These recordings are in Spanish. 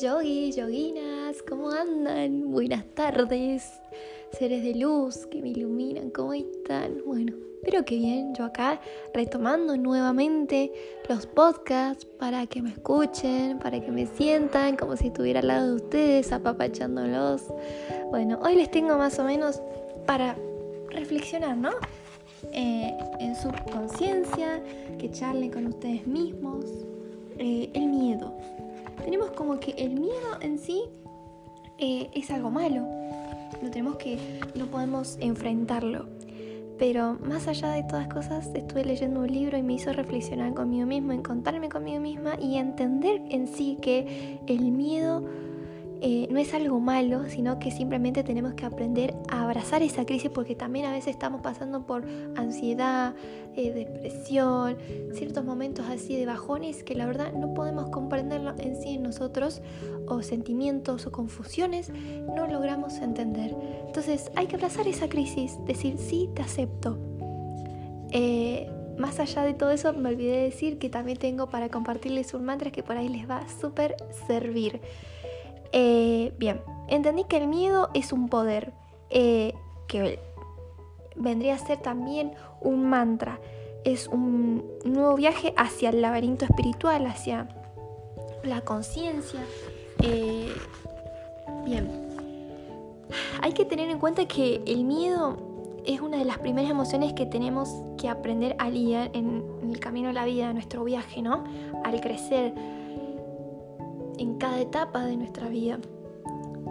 yogis, yoginas, ¿cómo andan? Buenas tardes, seres de luz que me iluminan, ¿cómo están? Bueno, espero que bien, yo acá retomando nuevamente los podcasts para que me escuchen, para que me sientan como si estuviera al lado de ustedes, apapachándolos. Bueno, hoy les tengo más o menos para reflexionar, ¿no? Eh, en su conciencia, que charlen con ustedes mismos. Eh, el miedo tenemos como que el miedo en sí eh, es algo malo. No tenemos que, no podemos enfrentarlo. Pero más allá de todas cosas, estuve leyendo un libro y me hizo reflexionar conmigo mismo, encontrarme conmigo misma y entender en sí que el miedo eh, no es algo malo, sino que simplemente tenemos que aprender a abrazar esa crisis porque también a veces estamos pasando por ansiedad, eh, depresión, ciertos momentos así de bajones que la verdad no podemos comprenderlo en sí en nosotros o sentimientos o confusiones no logramos entender. Entonces hay que abrazar esa crisis, decir sí, te acepto. Eh, más allá de todo eso, me olvidé de decir que también tengo para compartirles un mantra que por ahí les va a súper servir. Eh, bien, entendí que el miedo es un poder, eh, que vendría a ser también un mantra. Es un nuevo viaje hacia el laberinto espiritual, hacia la conciencia. Eh, bien, hay que tener en cuenta que el miedo es una de las primeras emociones que tenemos que aprender a lidiar en el camino de la vida, nuestro viaje, ¿no? Al crecer, en cada etapa de nuestra vida.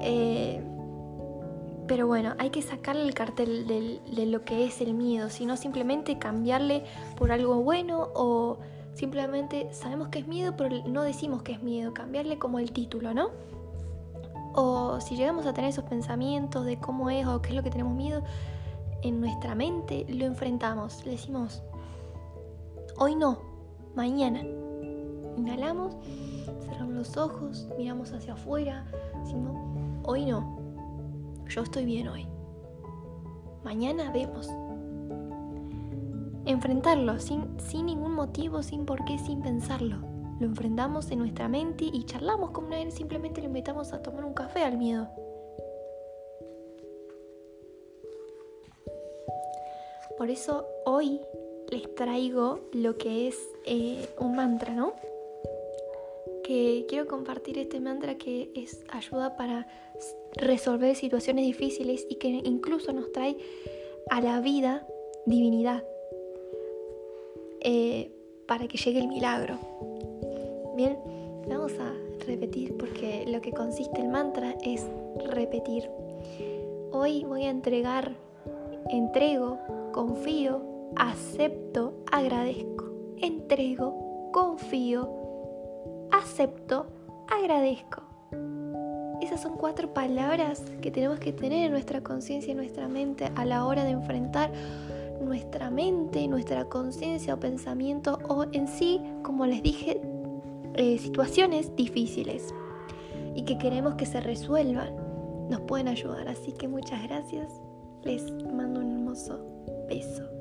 Eh, pero bueno, hay que sacarle el cartel de lo que es el miedo, sino simplemente cambiarle por algo bueno o simplemente sabemos que es miedo, pero no decimos que es miedo, cambiarle como el título, ¿no? O si llegamos a tener esos pensamientos de cómo es o qué es lo que tenemos miedo, en nuestra mente lo enfrentamos, le decimos, hoy no, mañana. Inhalamos cerramos los ojos, miramos hacia afuera, hoy no, yo estoy bien hoy. Mañana vemos. Enfrentarlo sin, sin ningún motivo, sin por qué, sin pensarlo. Lo enfrentamos en nuestra mente y charlamos con él, simplemente le invitamos a tomar un café al miedo. Por eso hoy les traigo lo que es eh, un mantra, ¿no? Quiero compartir este mantra que es ayuda para resolver situaciones difíciles y que incluso nos trae a la vida divinidad eh, para que llegue el milagro. Bien, vamos a repetir porque lo que consiste el mantra es repetir. Hoy voy a entregar, entrego, confío, acepto, agradezco. Entrego, confío, acepto, agradezco. Esas son cuatro palabras que tenemos que tener en nuestra conciencia y nuestra mente a la hora de enfrentar nuestra mente, nuestra conciencia o pensamiento o en sí, como les dije, eh, situaciones difíciles y que queremos que se resuelvan. Nos pueden ayudar. Así que muchas gracias. Les mando un hermoso beso.